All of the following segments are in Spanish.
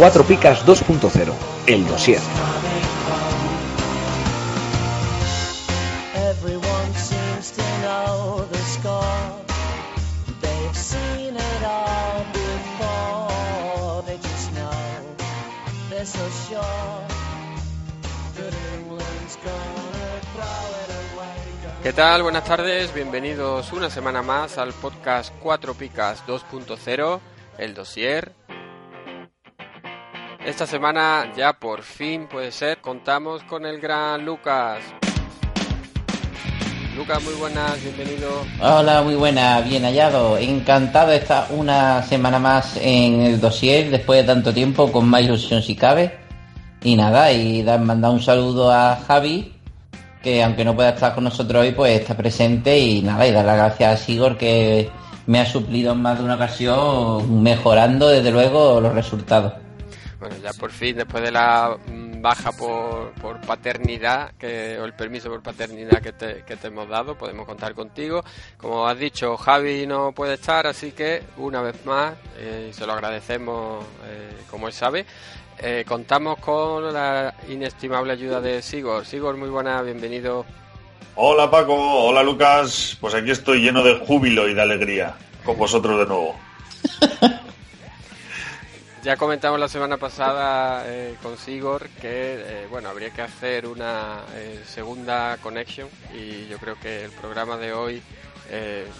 Cuatro Picas 2.0, el dossier. ¿Qué tal? Buenas tardes, bienvenidos una semana más al podcast 4 Picas 2.0, el dossier. Esta semana ya por fin puede ser, contamos con el gran Lucas. Lucas, muy buenas, bienvenido. Hola, muy buena, bien hallado. Encantado de estar una semana más en el dossier después de tanto tiempo, con más ilusión si cabe. Y nada, y dar, mandar un saludo a Javi, que aunque no pueda estar con nosotros hoy, pues está presente. Y nada, y dar las gracias a Sigor, que me ha suplido en más de una ocasión, mejorando desde luego los resultados. Bueno, ya por fin, después de la mm, baja por, por paternidad, que, o el permiso por paternidad que te, que te hemos dado, podemos contar contigo. Como has dicho, Javi no puede estar, así que una vez más, eh, se lo agradecemos eh, como él sabe, eh, contamos con la inestimable ayuda de Sigor. Sigor, muy buena, bienvenido. Hola Paco, hola Lucas, pues aquí estoy lleno de júbilo y de alegría, con vosotros de nuevo. Ya comentamos la semana pasada eh, con Sigor que eh, bueno habría que hacer una eh, segunda connection y yo creo que el programa de hoy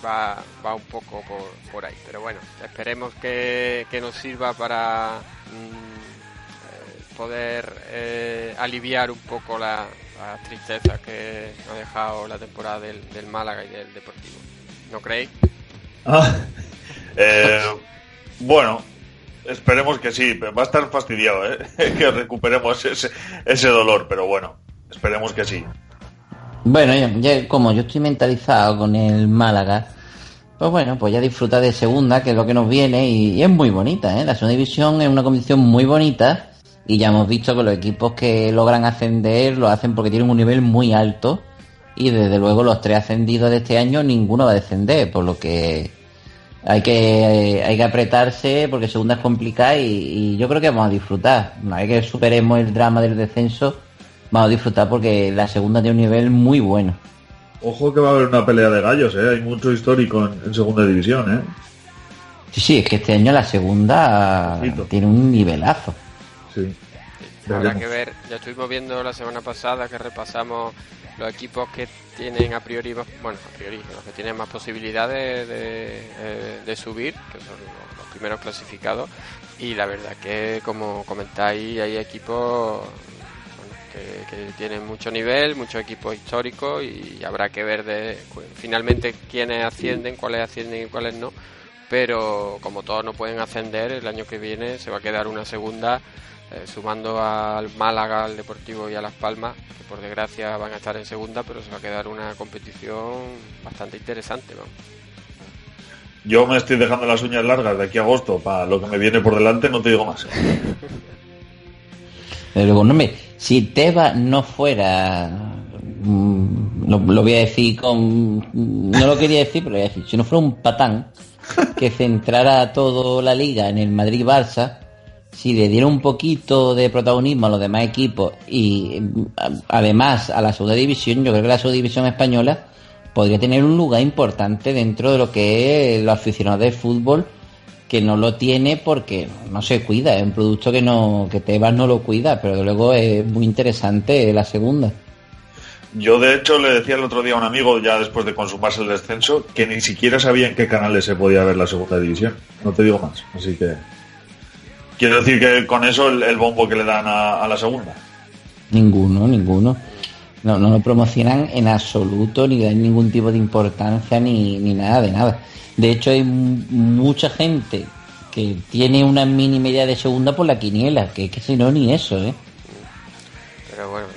va, va un poco por, por ahí. Pero bueno, esperemos que, que nos sirva para mm, poder eh, aliviar un poco la, la tristeza que ha dejado la temporada del, del Málaga y del Deportivo. ¿No creéis? Ah, eh, bueno, esperemos que sí, pero va a estar fastidiado, ¿eh? que recuperemos ese, ese dolor, pero bueno, esperemos que sí. Bueno, ya, ya como yo estoy mentalizado con el Málaga, pues bueno, pues ya disfrutar de segunda, que es lo que nos viene, y, y es muy bonita, ¿eh? La segunda división es una competición muy bonita, y ya hemos visto que los equipos que logran ascender lo hacen porque tienen un nivel muy alto, y desde luego los tres ascendidos de este año ninguno va a descender, por lo que hay que hay que apretarse porque segunda es complicada y, y yo creo que vamos a disfrutar. Una vez que superemos el drama del descenso, vamos a disfrutar porque la segunda tiene un nivel muy bueno. Ojo que va a haber una pelea de gallos, ¿eh? Hay mucho histórico en, en segunda división, ¿eh? Sí, sí, es que este año la segunda tiene un nivelazo. Sí. Habrá que ver, ya estuvimos viendo la semana pasada que repasamos los equipos que tienen a priori, más- bueno, a priori, los que tienen más posibilidades de, eh, de subir, que son los, los primeros clasificados, y la verdad que, como comentáis, hay equipos bueno, que, que tienen mucho nivel, muchos equipos históricos, y habrá que ver de cu- finalmente quiénes ascienden, cuáles ascienden y cuáles no, pero como todos no pueden ascender, el año que viene se va a quedar una segunda eh, sumando al Málaga, al Deportivo y a Las Palmas, que por desgracia van a estar en segunda, pero se va a quedar una competición bastante interesante. ¿no? Yo me estoy dejando las uñas largas de aquí a agosto para lo que me viene por delante, no te digo más. Pero luego, no me, si Teba no fuera, mm, lo, lo voy a decir con, no lo quería decir, pero lo voy a decir, si no fuera un patán que centrara toda la liga en el Madrid-Barça, si le diera un poquito de protagonismo a los demás equipos y mm, además a la segunda división, yo creo que la segunda división española podría tener un lugar importante dentro de lo que es los aficionados de fútbol que no lo tiene porque no se cuida, es un producto que no que Tebas no lo cuida, pero luego es muy interesante la segunda. Yo, de hecho, le decía el otro día a un amigo, ya después de consumarse el descenso, que ni siquiera sabía en qué canales se podía ver la segunda división. No te digo más. Así que. Quiero decir que con eso el, bombo que le dan a, la segunda. Ninguno, ninguno. No, no lo promocionan en absoluto, ni dan ningún tipo de importancia, ni, ni nada de nada. De hecho, hay mucha gente que tiene una mini media de segunda por la quiniela, que es que si no, ni eso, ¿eh?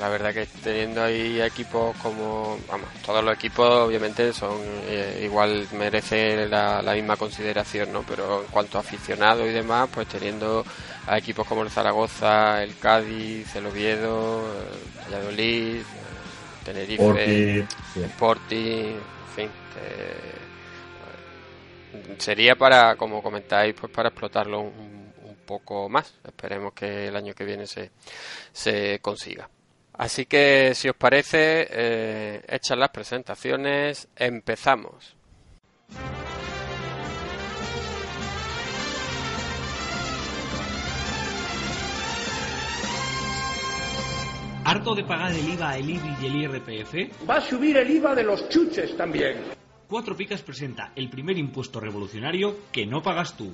La verdad que teniendo ahí equipos como, vamos, todos los equipos obviamente son eh, igual merece la, la misma consideración, ¿no? Pero en cuanto a aficionados y demás, pues teniendo a equipos como el Zaragoza, el Cádiz, el Oviedo, eh, Valladolid, Tenerife, sí. Sporting, en fin. eh, sería para, como comentáis, pues para explotarlo un, un poco más. Esperemos que el año que viene se, se consiga. Así que, si os parece, eh, hechas las presentaciones, empezamos. ¿Harto de pagar el IVA, el IBI y el IRPF? Va a subir el IVA de los chuches también. Cuatro Picas presenta el primer impuesto revolucionario que no pagas tú.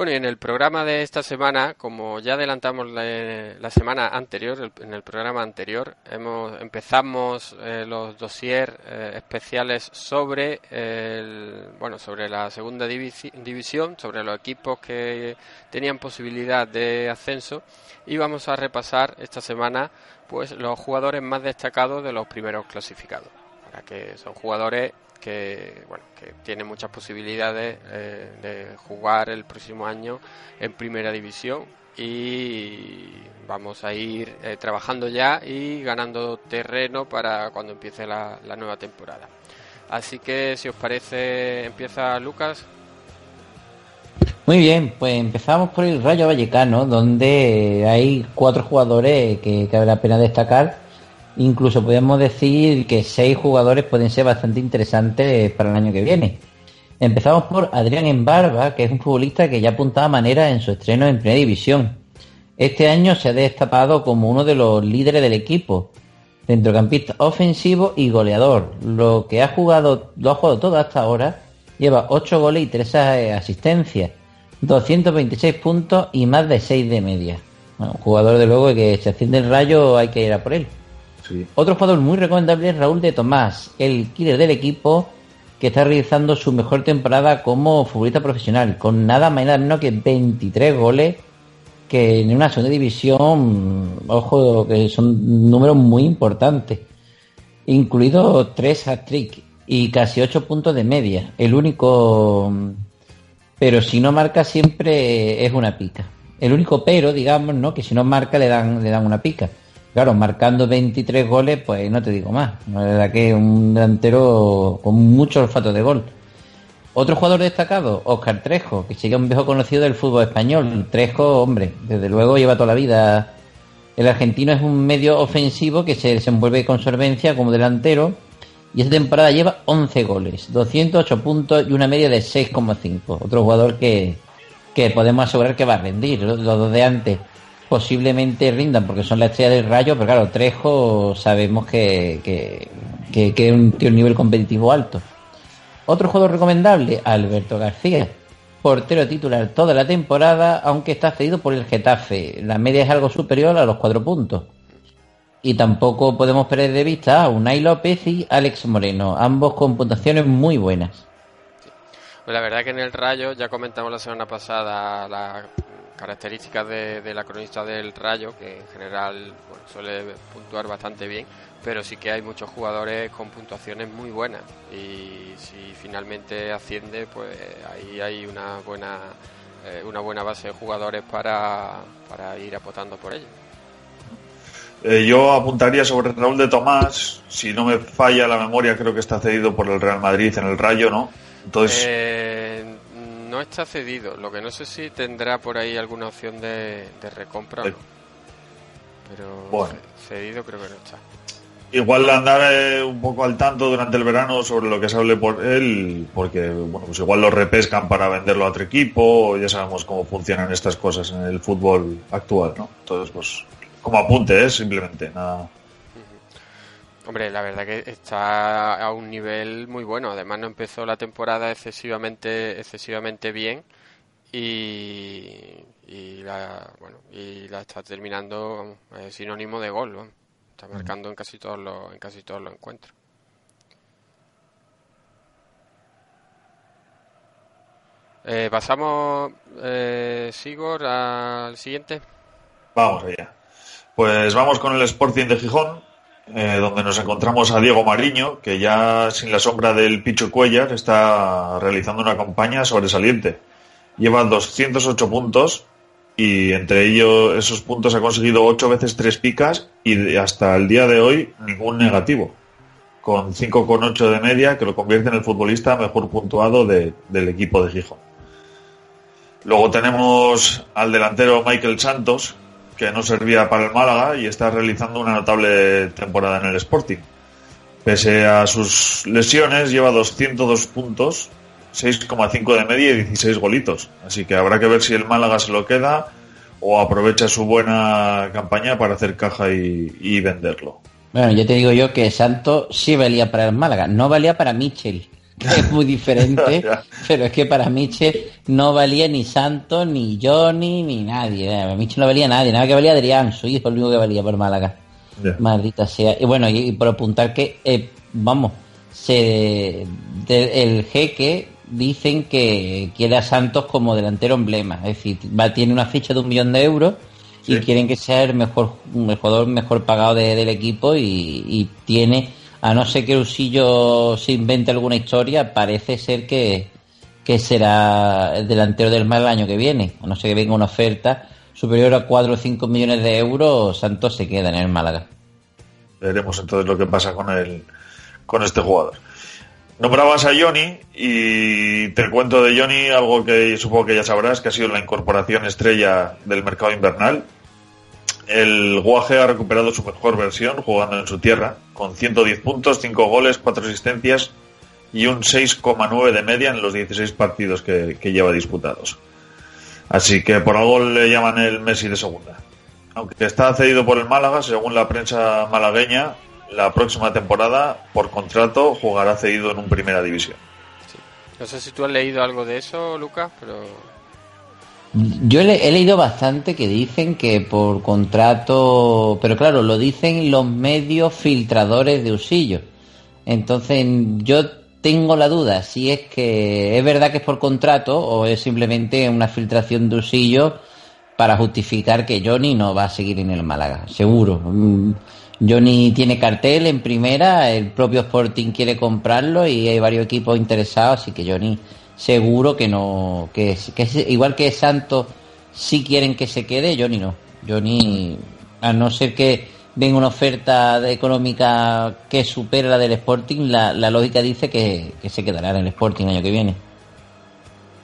Bueno, y en el programa de esta semana, como ya adelantamos la, semana anterior, el- en el programa anterior, hemos, empezamos eh, los dossiers eh, especiales sobre el, bueno, sobre la segunda divisi- división, sobre los equipos que tenían posibilidad de ascenso, y vamos a repasar esta semana, pues, los jugadores más destacados de los primeros clasificados, para que son jugadores que bueno que tiene muchas posibilidades eh, de jugar el próximo año en primera división y vamos a ir eh, trabajando ya y ganando terreno para cuando empiece la, la nueva temporada así que si os parece empieza Lucas Muy bien, pues empezamos por el Rayo Vallecano, donde hay cuatro jugadores que cabe la pena destacar. Incluso podemos decir que seis jugadores pueden ser bastante interesantes para el año que viene. Empezamos por Adrián Embarba, que es un futbolista que ya apuntaba manera en su estreno en Primera División. Este año se ha destapado como uno de los líderes del equipo, centrocampista ofensivo y goleador. Lo que ha jugado, lo ha jugado todo hasta ahora, lleva 8 goles y 3 asistencias, 226 puntos y más de 6 de media. Bueno, un jugador de luego que se asciende el rayo hay que ir a por él. Sí. Otro jugador muy recomendable es Raúl de Tomás, el killer del equipo que está realizando su mejor temporada como futbolista profesional, con nada más y menos que 23 goles, que en una segunda división, ojo, que son números muy importantes, incluidos 3 hat-trick y casi 8 puntos de media. El único, pero si no marca siempre es una pica. El único pero, digamos, ¿no? Que si no marca le dan, le dan una pica. Claro, marcando 23 goles, pues no te digo más. La verdad que un delantero con mucho olfato de gol. Otro jugador destacado, Oscar Trejo, que sigue un viejo conocido del fútbol español. Trejo, hombre, desde luego lleva toda la vida. El argentino es un medio ofensivo que se desenvuelve con solvencia como delantero y esta temporada lleva 11 goles, 208 puntos y una media de 6,5. Otro jugador que, que podemos asegurar que va a rendir. Los dos de antes posiblemente rindan porque son la estrella del rayo, pero claro, Trejo sabemos que, que, un- tiene un nivel competitivo alto. Otro jugador recomendable, Alberto García, portero titular toda la temporada, aunque está cedido por el Getafe. La media es algo superior a los cuatro puntos. Y tampoco podemos perder de vista a Unai López y Alex Moreno, ambos con puntuaciones muy buenas. Pues la verdad que en el Rayo, ya comentamos la semana pasada las características de, de la cronista del Rayo, que en general bueno, suele puntuar bastante bien, pero sí que hay muchos jugadores con puntuaciones muy buenas y si finalmente asciende, pues ahí hay una buena eh, una buena base de jugadores para, para ir apostando por ello. Eh, yo apuntaría sobre Raúl de Tomás. Si no me falla la memoria, creo que está cedido por el Real Madrid en el Rayo, ¿no? Entonces, Eh, no está cedido, lo que no sé si tendrá por ahí alguna opción de, de recompra. Pero bueno. ce- cedido creo que no está. igual andar eh, un poco al tanto durante el verano sobre lo que se hable por él, porque bueno, pues igual lo repescan para venderlo a otro equipo. Ya sabemos cómo funcionan estas cosas en el fútbol actual, ¿no? Entonces, pues, como apunte, ¿eh? simplemente, nada. Hombre, la verdad que está a un nivel muy bueno. Además, no empezó la temporada excesivamente, excesivamente bien y, y la, bueno, y la está terminando vamos, es sinónimo de gol. vamos. Está marcando en casi todos los, en casi todos los encuentros. Eh, pasamos, eh, Sigor, al siguiente. Vamos allá. Pues vamos con el Sporting de Gijón, eh, donde nos encontramos a Diego Mariño, que ya sin la sombra del Picho Cuellar está realizando una campaña sobresaliente. Lleva 208 puntos y entre ellos esos puntos ha conseguido 8 veces 3 picas y hasta el día de hoy ningún negativo, con 5,8 de media, que lo convierte en el futbolista mejor puntuado de- del equipo de Gijón. Luego tenemos al delantero Michael Santos, que no servía para el Málaga y está realizando una notable temporada en el Sporting. Pese a sus lesiones, lleva 202 puntos, 6,5 de media y 16 golitos. Así que habrá que ver si el Málaga se lo queda o aprovecha su buena campaña para hacer caja y, venderlo. Bueno, ya te digo yo que Santos sí valía para el Málaga, no valía para Michel, que es muy diferente, pero es que para Michel no valía ni Santos, ni Johnny, ni nadie. Para Michel no valía nadie, nada que valía Adrián, su hijo, el único que valía por Málaga. Maldita sea. Y bueno, y, y por apuntar que, eh, vamos, se, de- el jeque dicen que quiere a Santos como delantero emblema. Es decir, va, tiene una ficha de un millón de euros y quieren que sea el mejor el jugador mejor pagado de- del equipo y, y tiene, a no ser que Usillo se invente alguna historia, parece ser que, que será el delantero del mal el año que viene. A no ser que venga una oferta superior a 4 o 5 millones de euros, Santos se queda en el Málaga. Veremos entonces lo que pasa con el, con este jugador. Nombrabas a Johnny y te cuento de Johnny algo que supongo que ya sabrás, que ha sido la incorporación estrella del mercado invernal. El Guaje ha recuperado su mejor versión jugando en su tierra, con 110 puntos, 5 goles, 4 asistencias y un 6,9 de media en los 16 partidos que, que lleva disputados. Así que por algo le llaman el Messi de segunda. Aunque está cedido por el Málaga, según la prensa malagueña, la próxima temporada, por contrato, jugará cedido en un primera división. No sé si tú has leído algo de eso, Lucas, pero Yo he leído bastante que dicen que por contrato, pero claro, lo dicen los medios filtradores de Usillo. Entonces yo tengo la duda si es que es verdad que es por contrato o es simplemente una filtración de Usillo para justificar que Johnny no va a seguir en el Málaga, seguro. Mm, Johnny tiene cartel en primera, el propio Sporting quiere comprarlo y hay varios equipos interesados, así que Johnny seguro que no, que, que igual que Santos si quieren que se quede, Johnny no. Johnny, a no ser que venga una oferta de- económica que supere la del Sporting, la, la lógica dice que, que se quedará en el Sporting el año que viene.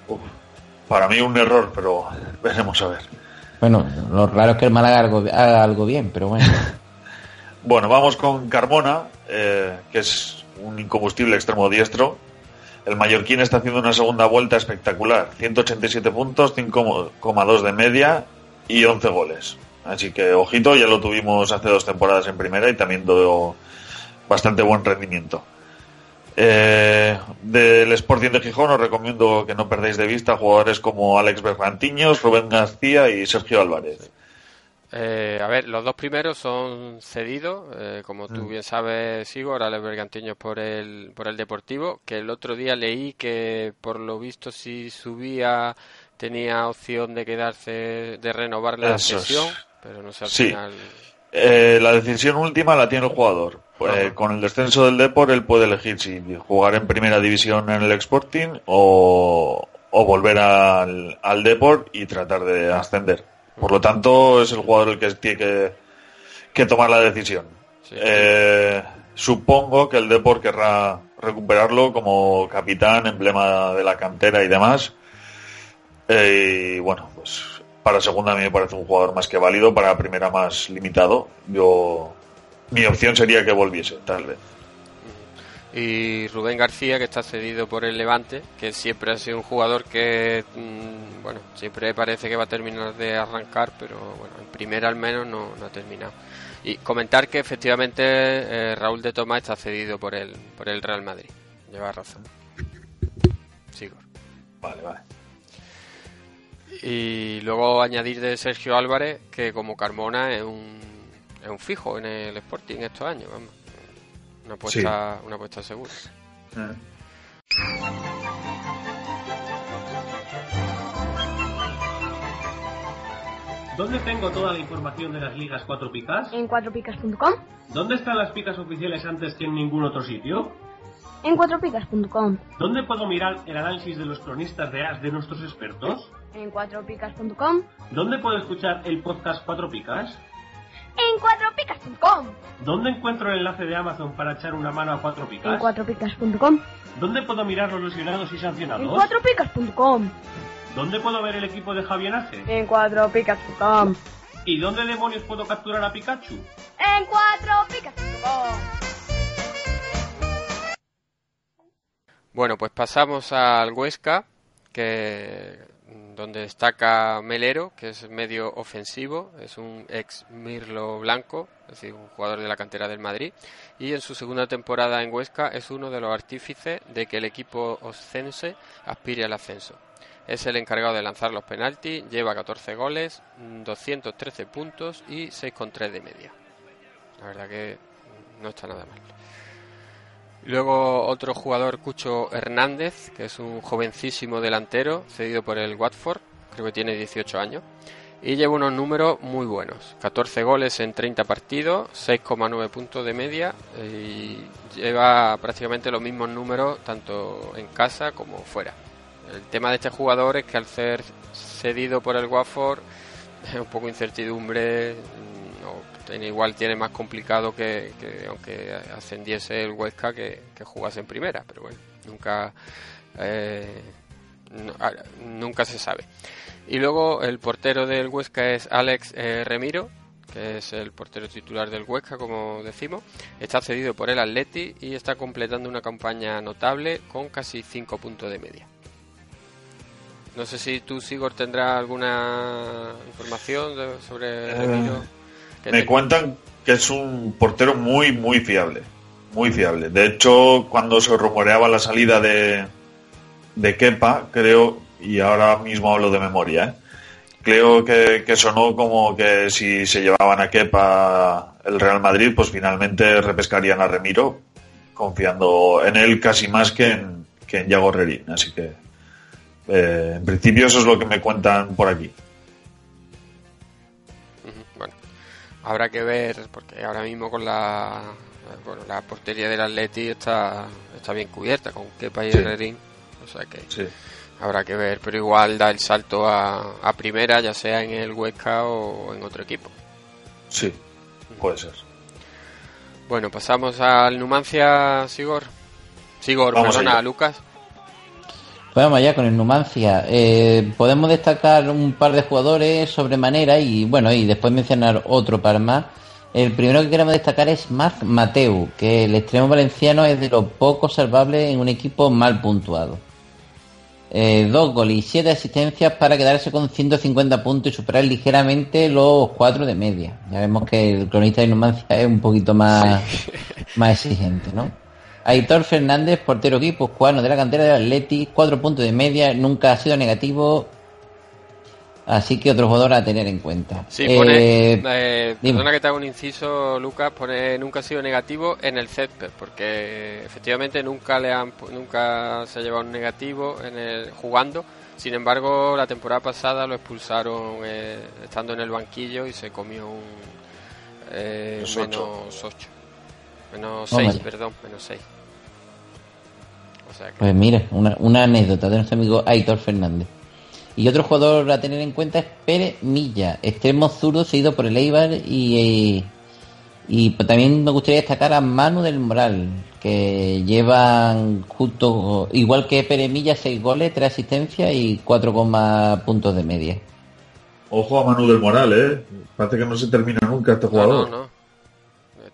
Uf, para mí un error, pero veremos a ver. Bueno, lo raro es que el Málaga haga algo, haga algo bien, pero bueno. Bueno, vamos con Carmona, eh, que es un incombustible extremo diestro. El mallorquín está haciendo una segunda vuelta espectacular. 187 puntos, 5,2 de media y 11 goles. Así que, ojito, ya lo tuvimos hace dos temporadas en primera y también dio bastante buen rendimiento. Eh, del Sporting de Gijón os recomiendo que no perdáis de vista jugadores como Alex Bergantiños, Rubén García y Sergio Álvarez. Eh, a ver, los dos primeros son cedidos, eh, como tú bien sabes, Sigor, Alex Bergantiños por el, por el Deportivo, que el otro día leí que por lo visto si subía tenía opción de quedarse, de renovar la Eso es. sesión, pero no sé al Sí. final. Eh, la decisión última la tiene el jugador. Ajá. con el descenso del Depor, él puede elegir si jugar en primera división en el Sporting o, o volver al, al Depor y tratar de ascender. Por lo tanto, es el jugador el que tiene que, que tomar la decisión. Sí. Eh, supongo que el Depor querrá recuperarlo como capitán, emblema de la cantera y demás. Eh, y bueno, pues para segunda a mí me parece un jugador más que válido, para primera más limitado. Yo mi opción sería que volviese, tal vez. Y Rubén García, que está cedido por el Levante, que siempre ha sido un jugador que, mm, bueno, siempre parece que va a terminar de arrancar, pero bueno, en primera al menos no, no ha terminado. Y comentar que efectivamente eh, Raúl de Tomás está cedido por el, por el Real Madrid. Lleva razón. Sigo. Vale, vale. Y luego añadir de Sergio Álvarez que como Carmona es un, es un fijo en el Sporting estos años, vamos. Una apuesta, una apuesta segura. Eh. ¿Dónde tengo toda la información de las ligas 4 picas? En cuatropicas.com. ¿Dónde están las picas oficiales antes que en ningún otro sitio? En cuatropicas.com. ¿Dónde puedo mirar el análisis de los cronistas de as de nuestros expertos? En cuatropicas.com. ¿Dónde puedo escuchar el podcast 4 picas? En cuatropicas.com. ¿Dónde encuentro el enlace de Amazon para echar una mano a 4 En picas? cuatropicas.com. ¿Dónde puedo mirar los lesionados y En sancionados? cuatropicas.com. ¿Dónde puedo ver el equipo de Javier Ace? En cuatropicas.com. ¿Y dónde demonios puedo capturar a Pikachu? En cuatropicas.com. Bueno, pues pasamos al Huesca, que donde destaca Melero, que es medio ofensivo, es un ex Mirlo Blanco, es decir, un jugador de la cantera del Madrid, y en su segunda temporada en Huesca es uno de los artífices de que el equipo oscense aspire al ascenso. Es el encargado de lanzar los penaltis, lleva 14 goles, mm, 213 puntos y 6,3 de media. La verdad que no está nada mal. Luego otro jugador, Cucho Hernández, que es un jovencísimo delantero, cedido por el Watford, creo que tiene 18 años, y lleva unos números muy buenos. 14 goles en 30 partidos, 6,9 puntos de media, y lleva prácticamente los mismos números tanto en casa como fuera. El tema de este jugador es que al ser cedido por el Watford, es un poco incertidumbre, igual tiene más complicado que, que aunque ascendiese el Huesca que, que jugase en primera, pero bueno, nunca eh, no- ah, nunca se sabe. Y luego el portero del Huesca es Alex eh, Remiro, que es el portero titular del Huesca, como decimos. Está cedido por el Atleti y está completando una campaña notable con casi 5 puntos de media. No sé si tú, Sigor, tendrás alguna información de- sobre Remiro. Eh, Me te- cuentan que es un portero muy, muy fiable. Muy fiable. De hecho, cuando se rumoreaba la salida de, de Kepa, creo, y ahora mismo hablo de memoria, ¿eh? creo que, que sonó como que si se llevaban a Kepa el Real Madrid, pues finalmente repescarían a Remiro, confiando en él casi más que en, que en Yago Rerín. Así que, eh, en principio, eso es lo que me cuentan por aquí. Habrá que ver, porque ahora mismo con la bueno, la portería del Atleti está, está bien cubierta con Kepa y Sí. Herrerín, o sea que Sí. habrá que ver, pero igual da el salto a, a primera, ya sea en el Huesca o en otro equipo. Sí, puede ser. Bueno, pasamos al Numancia, Sigor. Sigor, Vamos perdona. Lucas. Vamos allá con el Numancia. Eh, podemos destacar un par de jugadores sobremanera y bueno, y después mencionar otro par más. El primero que queremos destacar es Marc Mateu, que el extremo valenciano es de lo poco salvable en un equipo mal puntuado. Eh, dos goles y siete asistencias para quedarse con 150 puntos y superar ligeramente los cuatro de media. Ya vemos que el cronista de Numancia es un poquito más, más exigente, ¿no? Aitor Fernández, portero equipo cubano de la cantera del Atleti, cuatro puntos de media, nunca ha sido negativo, así que otro jugador a tener en cuenta. Sí, Eh, pone, eh, dime. perdona que te haga un inciso, Lucas, pone nunca ha sido negativo en el césped, porque efectivamente nunca le han, nunca se ha llevado un negativo en el jugando. Sin embargo, la temporada pasada lo expulsaron eh, estando en el banquillo y se comió un eh, Menos ocho. 8. Menos. 6, perdón, menos 6. O sea que, Pues mira, una, una anécdota de nuestro amigo Aitor Fernández. Y otro jugador a tener en cuenta es Pérez Milla, extremo zurdo seguido por el Eibar y, y pues también me gustaría destacar a Manu del Moral, que llevan justo, igual que Pérez Milla, 6 goles, 3 asistencias y 4, puntos de media. Ojo a Manu del Moral, ¿eh? Parece que no se termina nunca este no, jugador. no, no.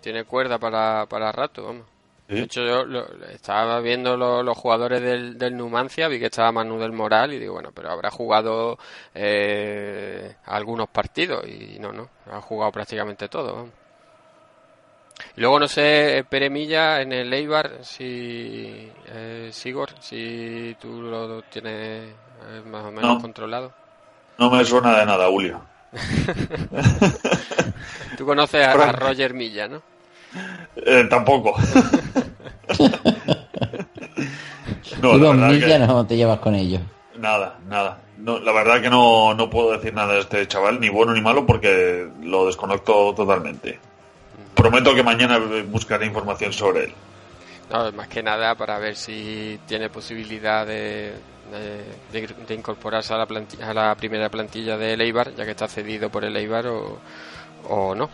Tiene cuerda para, para rato, vamos. Sí. De hecho, yo lo- estaba viendo lo- los jugadores del, del Numancia, vi que estaba Manu del Moral y digo, bueno, pero habrá jugado eh, algunos partidos y no, no, ha jugado prácticamente todo. Y luego no sé, Pere Milla en el Eibar, si eh, Sigor, si tú lo tienes eh, más o menos No. controlado. No me suena de nada, Julio. Tú conoces a, Roger Milla, ¿no? Eh, tampoco. no, la verdad que- no te llevas con ellos. Nada, nada. No, la verdad que no, no puedo decir nada de este chaval, ni bueno ni malo, porque lo desconecto totalmente. Prometo que mañana buscaré información sobre él. No, más que nada para ver si tiene posibilidad de, de, de- de incorporarse a la, planti- a la primera plantilla del Eibar, ya que está cedido por el Eibar o, o no.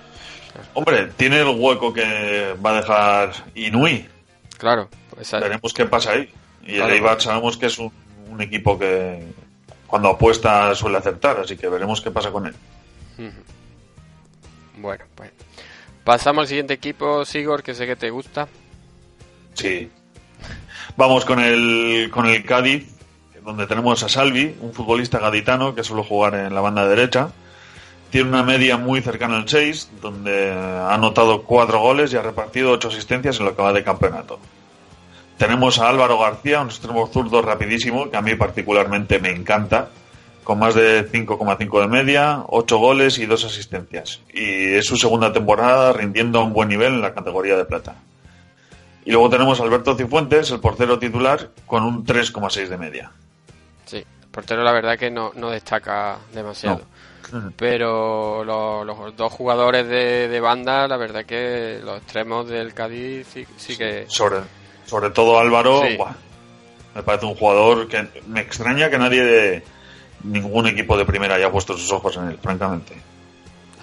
Hombre, tiene el hueco que va a dejar Inui. Claro, pues Veremos qué pasa ahí. Y Claro. el Eibar sabemos que es un, un equipo que cuando apuesta suele acertar, así que veremos qué pasa con él. Bueno, pues pasamos al siguiente equipo, Sigor, que sé que te gusta. Sí. Vamos con el, con el Cádiz, donde tenemos a Salvi, un futbolista gaditano que suele jugar en la banda derecha. Tiene una media muy cercana al 6, donde ha anotado 4 goles y ha repartido 8 asistencias en lo que va de campeonato. Tenemos a Álvaro García, un extremo zurdo rapidísimo, que a mí particularmente me encanta, con más de 5,5 de media, 8 goles y 2 asistencias. Y es su segunda temporada rindiendo a un buen nivel en la categoría de plata. Y luego tenemos a Alberto Cifuentes, el portero titular, con un 3,6 de media. Sí, el portero la verdad que no, no destaca demasiado. No. Pero lo- los dos jugadores de, de banda, la verdad que los extremos del Cádiz sí, sí que... Sobre, sobre todo Álvaro, Sí. buah, me parece un jugador que me extraña que nadie de ningún equipo de primera haya puesto sus ojos en él, francamente.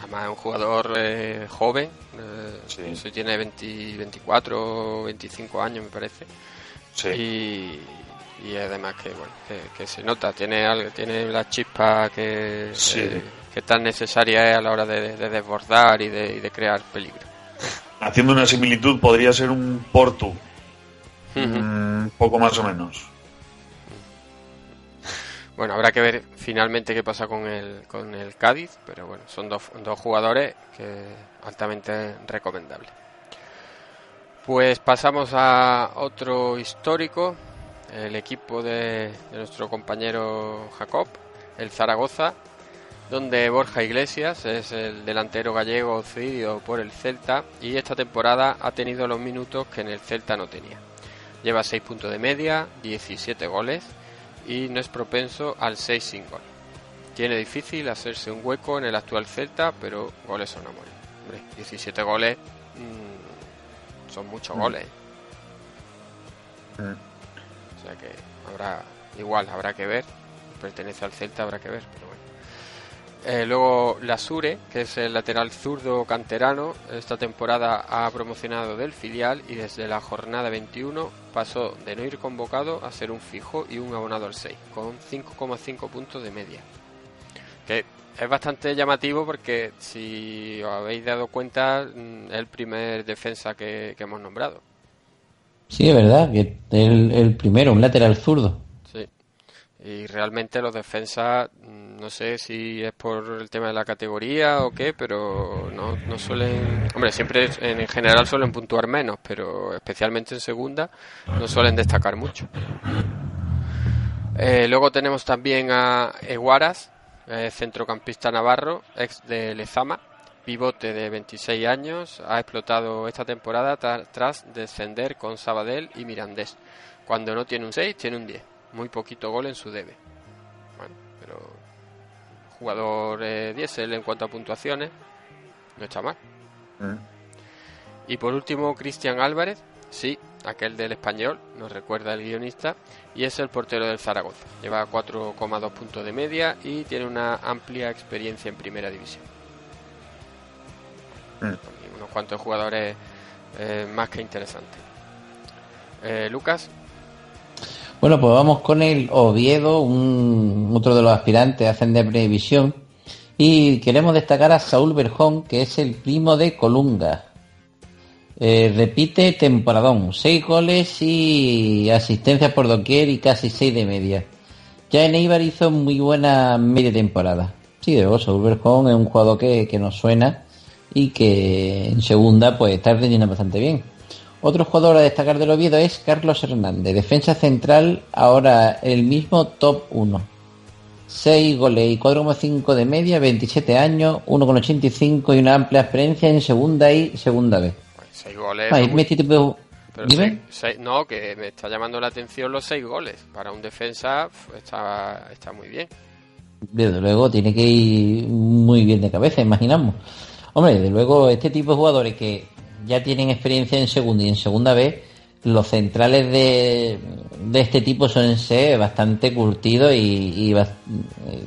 Además es un jugador eh, joven, eh, Sí. tiene 20 24 o 25 años me parece. Sí. Y, y además que bueno que, que se nota, tiene algo, tiene la chispa que, Sí. eh, que tan necesaria es a la hora de, de desbordar y de, y de crear peligro. Haciendo una similitud, podría ser un Portu, Ujú. un poco más o menos. Bueno, habrá que ver finalmente qué pasa con el, con el Cádiz, pero bueno, son dos, dos jugadores que altamente recomendables. Pues pasamos a otro histórico, el equipo de, de nuestro compañero Jacob, el Zaragoza, donde Borja Iglesias es el delantero gallego cedido por el Celta y esta temporada ha tenido los minutos que en el Celta no tenía. Lleva 6 puntos de media, 17 goles y no es propenso al 6 sin gol. Tiene difícil hacerse un hueco en el actual Celta, pero goles son amores. Hombre, 17 goles mm, son muchos Mm. goles. Mm. Sea que habrá, igual, habrá que ver. Pertenece al Celta, habrá que ver, pero bueno. Eh, luego Lasure, que es el lateral zurdo canterano, esta temporada ha promocionado del filial y desde la jornada 21 pasó de no ir convocado a ser un fijo y un abonado al 6, con 5,5 puntos de media. Que es bastante llamativo porque si os habéis dado cuenta mm, es el primer defensa que hemos nombrado. Sí, es verdad, que el, el primero, un lateral zurdo. Sí. Y realmente los defensas, mm, no sé si es por el tema de la categoría o qué, pero no, no suelen... Hombre, siempre en, en general suelen puntuar menos, pero especialmente en segunda no suelen destacar mucho. Eh, luego tenemos también a Eguaras, eh, centrocampista navarro, ex de Lezama, pivote de 26 años, ha explotado esta temporada tra- tras descender con Sabadell y Mirandés. Cuando no tiene un 6, tiene un 10. Muy poquito gol en su debe. Bueno, pero jugador eh, diésel en cuanto a puntuaciones, no está mal. Mm. Y por último, Cristian Álvarez, sí, aquel del español, nos recuerda el guionista, y es el portero del Zaragoza. Lleva 4,2 puntos de media y tiene una amplia experiencia en primera división. Mm. Unos cuantos jugadores eh, más que interesantes. Eh, Lucas, Bueno, pues vamos con el Oviedo, un, otro de los aspirantes a ascender previsión. Y queremos destacar a Saúl Berjón, que es el primo de Colunga. Eh, repite temporadón, seis goles y asistencias por doquier y casi seis de media. Ya en Eibar hizo muy buena media temporada. Sí, de verdad, Saúl Berjón es un jugador que, que nos suena y que en segunda pues está rindiendo bastante bien. Otro jugador a destacar del Oviedo es Carlos Hernández, defensa central, ahora el mismo top 1. 6 goles y 4,5 de media, 27 años, 1,85 y una amplia experiencia en segunda y segunda vez. Seis goles. Muy- tipo- pero seis- seis- no, que me está llamando la atención los seis goles. Para un defensa está, está muy bien. Desde luego tiene que ir muy bien de cabeza, imaginamos. Hombre, desde luego este tipo de jugadores que ya tienen experiencia en segunda y en segunda vez, los centrales de, de este tipo suelen ser bastante curtidos y, y,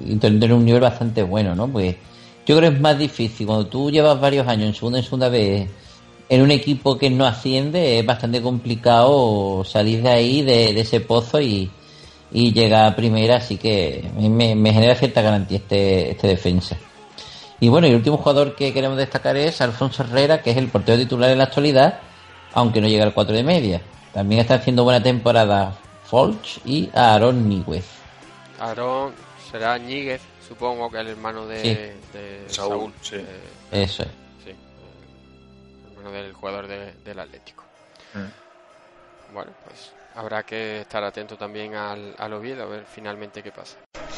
y tener un nivel bastante bueno, ¿no? Pues yo creo que es más difícil. Cuando tú llevas varios años en segunda y en segunda vez en un equipo que no asciende, es bastante complicado salir de ahí, de, de ese pozo y, y llega a primera, así que me, me genera cierta garantía este, este defensa. Y bueno, y el último jugador que queremos destacar es Alfonso Herrera, que es el portero titular en la actualidad, aunque no llega al 4 de media. También está haciendo buena temporada Folch y Aaron Níguez. Aarón será Ñíguez, supongo que el hermano de, Sí. de Saúl, Saúl. sí. eh, Eso es. sí, eh, hermano del jugador de- del Atlético. Bueno, pues habrá que estar atento también al, al Oviedo, a ver finalmente qué pasa.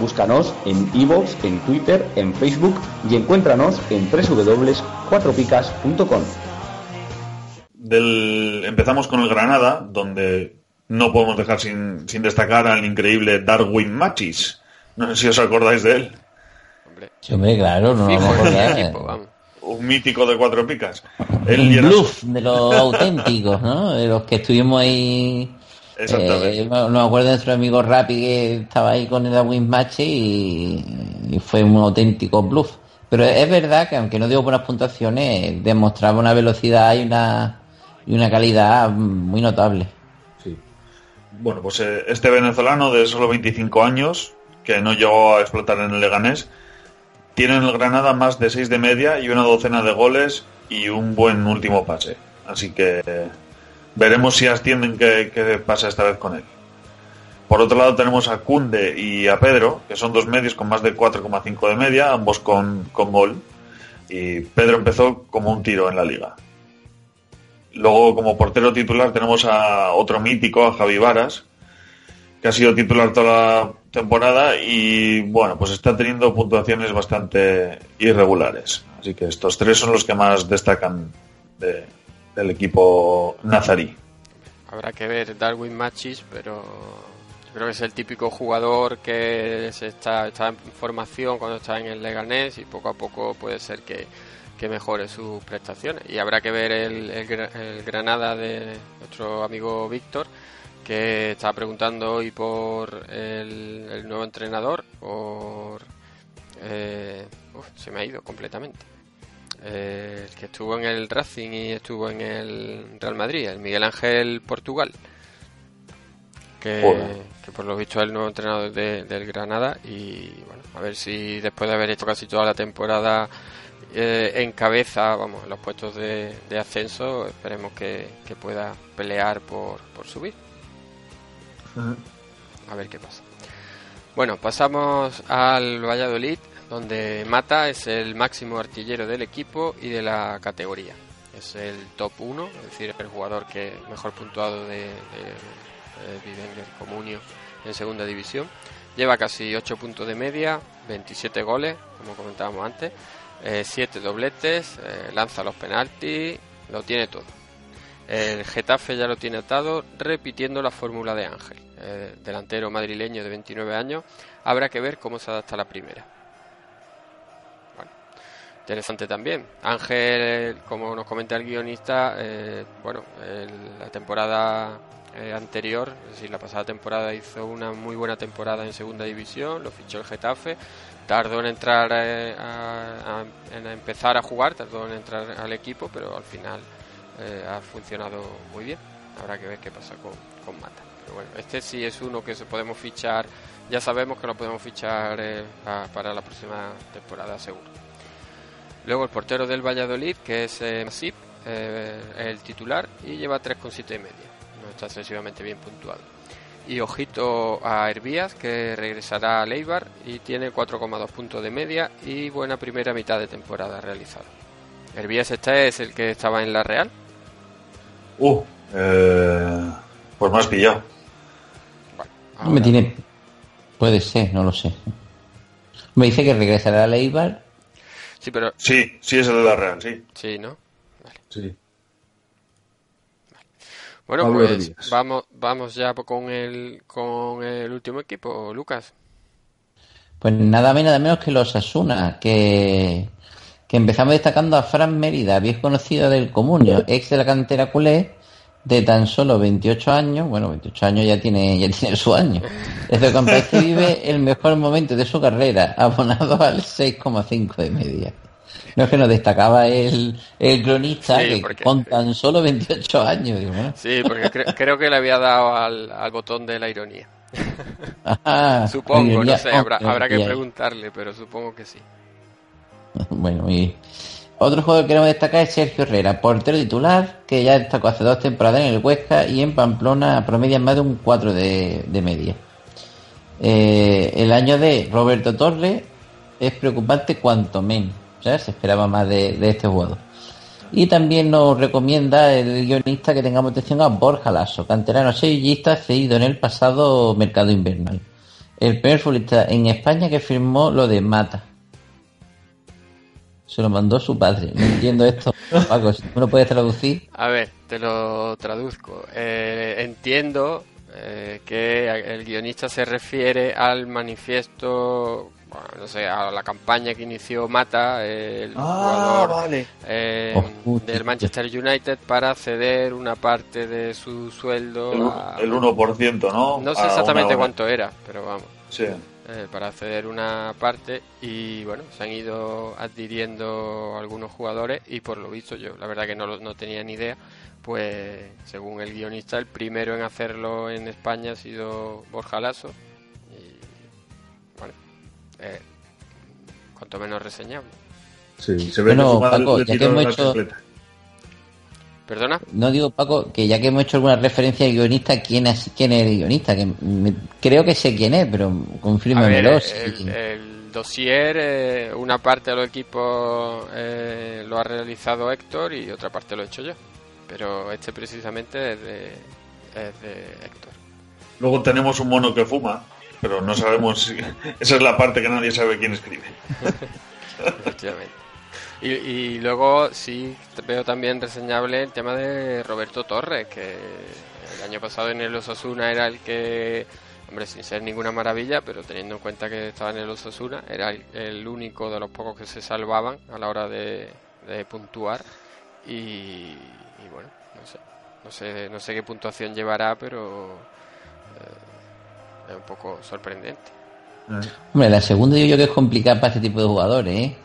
Búscanos en iVoox, en Twitter, en Facebook y encuéntranos en www.cuatropicas.com. Del, empezamos con el Granada, donde no podemos dejar sin, sin destacar al increíble Darwin Machis. No sé si os acordáis de él. Sí, hombre, claro, no nos vamos a acordar. Un mítico de cuatro picas. Era- bluff de los auténticos, ¿no? De los que estuvimos ahí. Exactamente. Eh, no me acuerdo de nuestro amigo Rappi que estaba ahí con el Darwin Match y, y fue un auténtico bluff. Pero es verdad que aunque no dio buenas puntuaciones, demostraba una velocidad y una, y una calidad muy notable. Bueno, pues eh, este venezolano de solo 25 años, que no llegó a explotar en el Leganés, tiene en el Granada más de 6 de media y una docena de goles y un buen último pase. Así que veremos si ascienden qué, pasa esta vez con él. Por otro lado tenemos a Cunde y a Pedro, que son dos medios con más de 4,5 de media, ambos con, con gol. Y Pedro empezó como un tiro en la liga. Luego, como portero titular, tenemos a otro mítico, a Javi Varas, que ha sido titular toda la temporada y, bueno, pues está teniendo puntuaciones bastante irregulares. Así que estos tres son los que más destacan de- del equipo nazarí. Habrá que ver Darwin Machis, pero yo creo que es el típico jugador que se está, está en formación cuando está en el Leganés y poco a poco puede ser que, que mejore sus prestaciones. Y habrá que ver el, el Gra- el Granada de nuestro amigo Víctor, que está preguntando hoy por el, el nuevo entrenador, por... eh, se me ha ido completamente. Eh, el que estuvo en el Racing y estuvo en el Real Madrid, el Miguel Ángel Portugal, que, por lo visto es el nuevo entrenador de- del Granada y bueno, a ver si después de haber hecho casi toda la temporada eh, en cabeza, vamos, en los puestos de, de ascenso, esperemos que, que pueda pelear por, por subir. A ver qué pasa. Bueno, pasamos al Valladolid, donde Mata es el máximo artillero del equipo y de la categoría. Es el top 1, es decir, el jugador que mejor puntuado de, de, Bidenger Comunio en segunda división. Lleva casi 8 puntos de media, 27 goles, como comentábamos antes, 7 dobletes, eh, lanza los penaltis, lo tiene todo. El Getafe ya lo tiene atado, repitiendo la fórmula de Ángel, eh, delantero madrileño de 29 años. Habrá que ver cómo se adapta a la primera. Interesante también. Ángel, como nos comenta el guionista, eh, bueno, la temporada eh, anterior, es decir, la pasada temporada hizo una muy buena temporada en segunda división, lo fichó el Getafe, tardó en entrar eh, a, en empezar a jugar, tardó en entrar al equipo, pero al final eh, ha funcionado muy bien. habrá que ver qué pasa con, con Mata. Pero bueno, este sí es uno que se podemos fichar, ya sabemos que lo podemos fichar eh, para la próxima temporada seguro. Luego el portero del Valladolid, que es eh, Masip, eh, el titular y lleva 3,7 y media. No está excesivamente bien puntuado. Y ojito a Hervías, que regresará a Leibar y tiene 4,2 puntos de media y buena primera mitad de temporada realizada. Hervías este es el que estaba en la Real. Uh, eh, pues me has pillado. No me tiene. Puede ser, no lo sé. Me dice que regresará a Leibar. Sí, pero. Sí, sí es el de la Real, sí. Sí, ¿no? Sí. Bueno, Pablo pues Hervías. vamos, vamos ya con el, con el último equipo, Lucas. Pues nada menos, nada menos que los Asuna, que, que empezamos destacando a Fran Mérida, viejo conocido del Comunio, ex de la cantera culé, de tan solo 28 años, bueno, 28 años ya tiene, ya tiene su año. Desde que parece vive el mejor momento de su carrera, abonado al 6,5 de media. No es que nos destacaba el, el cronista, Sí, que porque- con tan solo 28 años, digo, Sí, porque cre- creo que le había dado al, al botón de la ironía. ah, Supongo, ironía, no sé, habrá, habrá que preguntarle, pero supongo que sí. Bueno, y otro jugador que queremos destacar es Sergio Herrera, portero titular, que ya destacó hace dos temporadas en el Huesca y en Pamplona promedia más de un 4 de, media. Eh, el año de Roberto Torres es preocupante cuanto menos, sea, se esperaba más de, de este jugador. Y también nos recomienda el guionista que tengamos atención a Borja Lasso, canterano sevillista cedido en el pasado mercado invernal. El primer futbolista en España que firmó lo de Mata. Se lo mandó su padre. No entiendo esto. Paco, si tú me lo puedes traducir. A ver, te lo traduzco. Eh, entiendo eh, que el guionista se refiere al manifiesto, bueno, no sé, a la campaña que inició Mata, el Ah, jugador vale. eh, Oh, del Manchester United, para ceder una parte de su sueldo. El, a- el 1%, ¿no? No sé exactamente cuánto era, pero vamos. Sí. Eh, para ceder una parte y bueno, se han ido adquiriendo algunos jugadores y por lo visto yo, la verdad que no, lo- no tenía ni idea, pues según el guionista el primero en hacerlo en España ha sido Borja Lasso y bueno, eh, cuanto menos reseñable. Sí, se ve Bueno, que Paco, ya hemos hecho-. ¿Perdona? No digo, Paco, que ya que hemos hecho alguna referencia al guionista, ¿quién es, quién es el guionista? Que me- creo que sé quién es, pero confírmemelo. si- el, el dossier, eh, una parte de los equipos eh, lo ha realizado Héctor y otra parte lo he hecho yo. Pero este precisamente es de, es de Héctor. Luego tenemos un mono que fuma, pero no sabemos si... Esa es la parte que nadie sabe quién escribe. Efectivamente. Y, y luego sí veo también reseñable el tema de Roberto Torres, que el año pasado en el Osasuna era el que, hombre, sin ser ninguna maravilla, pero teniendo en cuenta que estaba en el Osasuna, era el, el único de los pocos que se salvaban a la hora de, de puntuar. Y, y bueno, no sé, no sé, no sé qué puntuación llevará, pero eh, es un poco sorprendente. Hombre, la segunda digo yo que es complicada para este tipo de jugadores, ¿eh?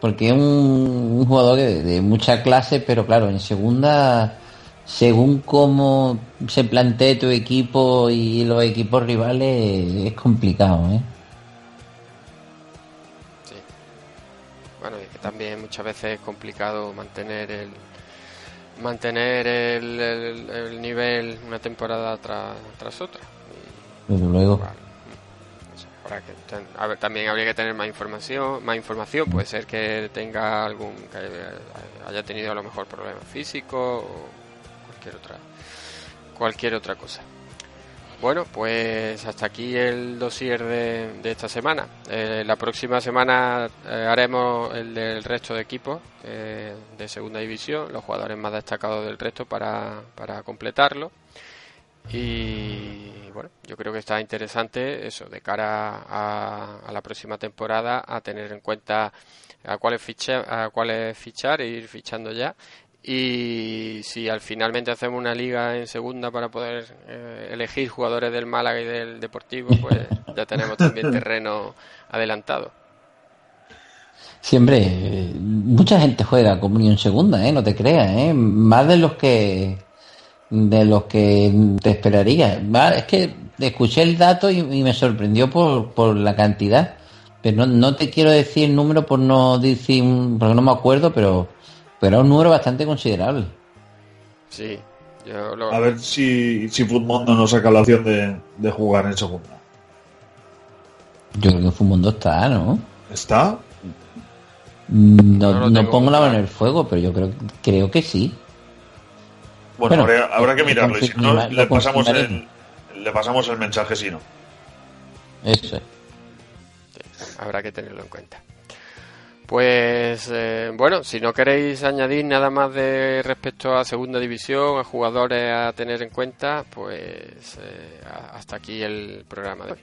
Porque es un, un jugador de, de mucha clase, pero claro, en segunda, según cómo se plantee tu equipo y los equipos rivales, es complicado, ¿eh? Sí. Bueno, y que también muchas veces es complicado mantener el mantener el, el- el nivel una temporada tras, tras otra. Desde luego. También habría que tener más información, más información. Puede ser que tenga algún que haya tenido a lo mejor problemas físicos o cualquier otra cualquier otra cosa. Bueno, pues hasta aquí el dossier de, de esta semana. Eh, la próxima semana eh, haremos el del resto de equipos eh, de segunda división, los jugadores más destacados del resto para, para completarlo. Y bueno, yo creo que está interesante eso de cara a, a la próxima temporada a tener en cuenta a cuáles ficha, a cuáles fichar e ir fichando ya. Y si al finalmente hacemos una liga en segunda para poder eh, elegir jugadores del Málaga y del Deportivo, pues ya tenemos también terreno adelantado. Siempre, eh, mucha gente juega comunión segunda, ¿eh? No te creas, ¿eh? Más de los que de los que te esperaría. Va, Es que escuché el dato y, y me sorprendió por, por la cantidad. Pero no, no te quiero decir el número por no decir, un- porque no me acuerdo, pero, pero era un número bastante considerable. Sí, yo lo... A ver si, si Futmundo nos saca la opción de, de jugar en segunda. Yo creo que Fumondo está, ¿no? ¿Está? Mm, No No, lo no pongo la mano en el fuego, pero yo creo, creo que sí. Bueno, Bueno, habrá, habrá que lo mirarlo. Y si no, le pasamos, el, le pasamos el mensaje si no. Eso es. habrá que tenerlo en cuenta. Pues eh, bueno, si no queréis añadir nada más de respecto a segunda división, a jugadores a tener en cuenta, pues eh, hasta aquí el programa de hoy.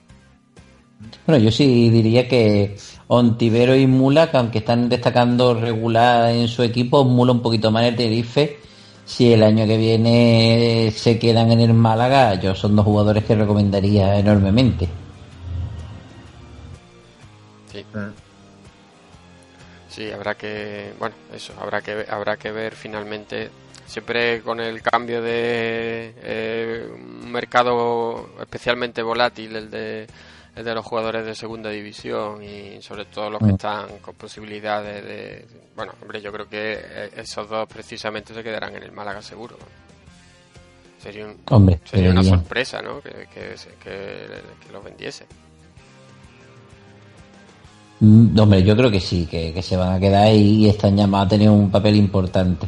Bueno, yo sí diría que Ontivero y Mula, que aunque están destacando regular en su equipo, Mula un poquito más en el Tenerife. Si el año que viene se quedan en el Málaga, yo son dos jugadores que recomendaría enormemente. Sí. Sí, habrá que, bueno, eso, habrá que habrá que ver finalmente. Siempre con el cambio de eh, un mercado especialmente volátil, el de de los jugadores de segunda división y sobre todo los que Mm. están con posibilidades de, bueno, hombre, yo creo que eh, esos dos precisamente se quedarán en el Málaga seguro. Sería, un- Hombre, sería una sorpresa, ¿no? Que, que, se- que, que los vendiese. Mm, Hombre, yo creo que sí, que, que se van a quedar ahí y están llamados a tener un papel importante.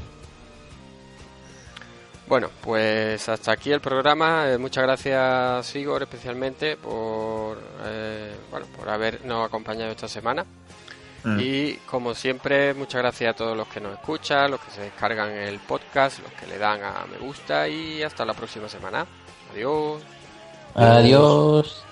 Bueno, pues hasta aquí el programa. Eh, muchas gracias, Igor, especialmente por, eh, bueno, por habernos acompañado esta semana. Mm. Y como siempre, muchas gracias a todos los que nos escuchan, los que se descargan el podcast, los que le dan a me gusta y hasta la próxima semana. Adiós. Adiós.